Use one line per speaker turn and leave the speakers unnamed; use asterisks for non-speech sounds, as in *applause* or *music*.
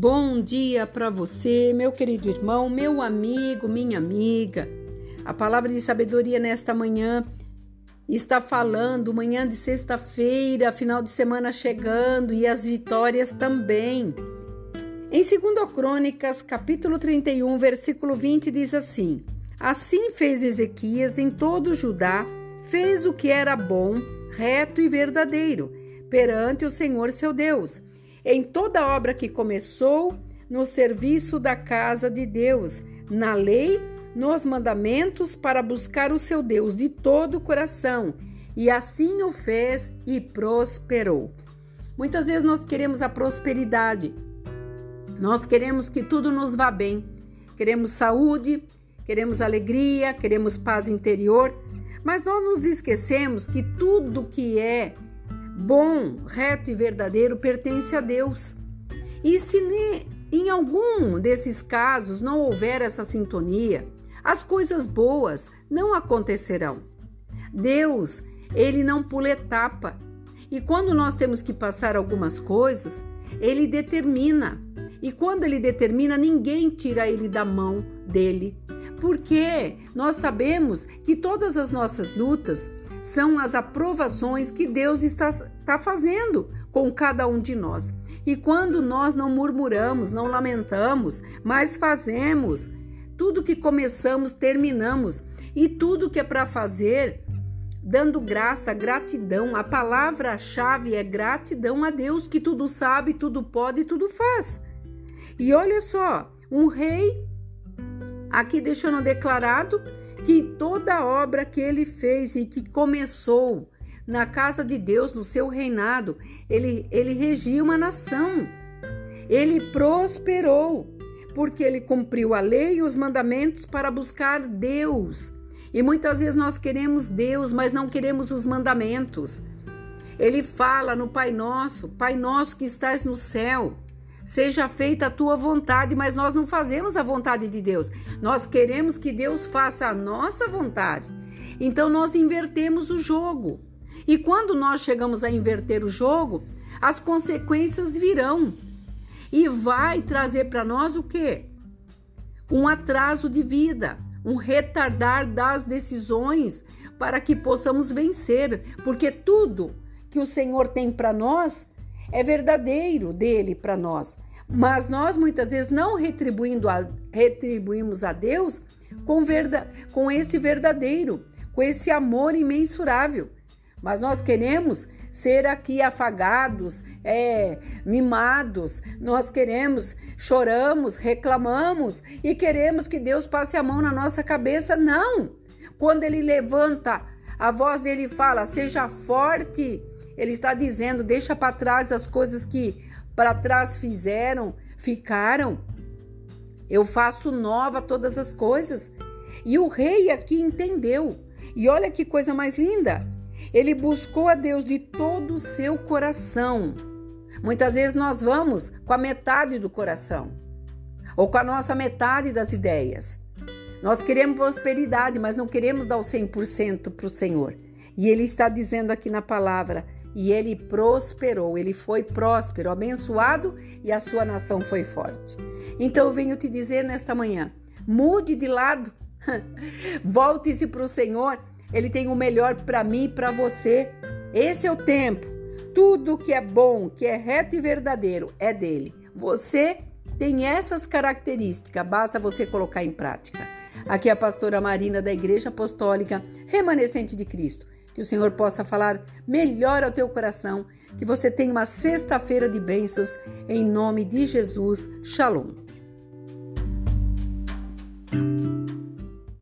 Bom dia para você, meu querido irmão, meu amigo, minha amiga. A palavra de sabedoria nesta manhã está falando, manhã de sexta-feira, final de semana chegando e as vitórias também. Em 2 Crônicas, capítulo 31, versículo 20, diz assim: Assim fez Ezequias em todo Judá, fez o que era bom, reto e verdadeiro, perante o Senhor seu Deus em toda obra que começou no serviço da casa de Deus, na lei, nos mandamentos, para buscar o seu Deus de todo o coração. E assim o fez e prosperou. Muitas vezes nós queremos a prosperidade, nós queremos que tudo nos vá bem, queremos saúde, queremos alegria, queremos paz interior, mas nós nos esquecemos que tudo que é bom, reto e verdadeiro pertence a Deus. E se em algum desses casos não houver essa sintonia, as coisas boas não acontecerão. Deus, ele não pula etapa. E quando nós temos que passar algumas coisas, ele determina. E quando ele determina, ninguém tira ele da mão dele. Porque nós sabemos que todas as nossas lutas são as aprovações que Deus está, está fazendo com cada um de nós. E quando nós não murmuramos, não lamentamos, mas fazemos, tudo que começamos, terminamos. E tudo que é para fazer, dando graça, gratidão. A palavra-chave é gratidão a Deus, que tudo sabe, tudo pode e tudo faz. E olha só, um rei, aqui deixando declarado, que toda obra que ele fez e que começou na casa de Deus, no seu reinado, ele, ele regia uma nação. Ele prosperou, porque ele cumpriu a lei e os mandamentos para buscar Deus. E muitas vezes nós queremos Deus, mas não queremos os mandamentos. Ele fala no Pai Nosso, Pai Nosso que estás no céu. Seja feita a tua vontade, mas nós não fazemos a vontade de Deus. Nós queremos que Deus faça a nossa vontade. Então nós invertemos o jogo. E quando nós chegamos a inverter o jogo, as consequências virão. E vai trazer para nós o quê? Um atraso de vida, um retardar das decisões para que possamos vencer, porque tudo que o Senhor tem para nós é verdadeiro dele para nós. Mas nós muitas vezes não retribuindo a, retribuímos a Deus com, verda, com esse verdadeiro, com esse amor imensurável. Mas nós queremos ser aqui afagados, é, mimados, nós queremos, choramos, reclamamos e queremos que Deus passe a mão na nossa cabeça. Não! Quando Ele levanta a voz dele fala: seja forte ele está dizendo: deixa para trás as coisas que para trás fizeram, ficaram. Eu faço nova todas as coisas. E o rei aqui entendeu. E olha que coisa mais linda. Ele buscou a Deus de todo o seu coração. Muitas vezes nós vamos com a metade do coração, ou com a nossa metade das ideias. Nós queremos prosperidade, mas não queremos dar o 100% para o Senhor. E ele está dizendo aqui na palavra: e ele prosperou, ele foi próspero, abençoado e a sua nação foi forte. Então eu venho te dizer nesta manhã: mude de lado, *laughs* volte-se para o Senhor, ele tem o melhor para mim e para você. Esse é o tempo. Tudo que é bom, que é reto e verdadeiro é dele. Você tem essas características, basta você colocar em prática. Aqui é a pastora Marina da Igreja Apostólica Remanescente de Cristo que o Senhor possa falar melhor ao teu coração, que você tenha uma sexta-feira de bênçãos, em nome de Jesus. Shalom.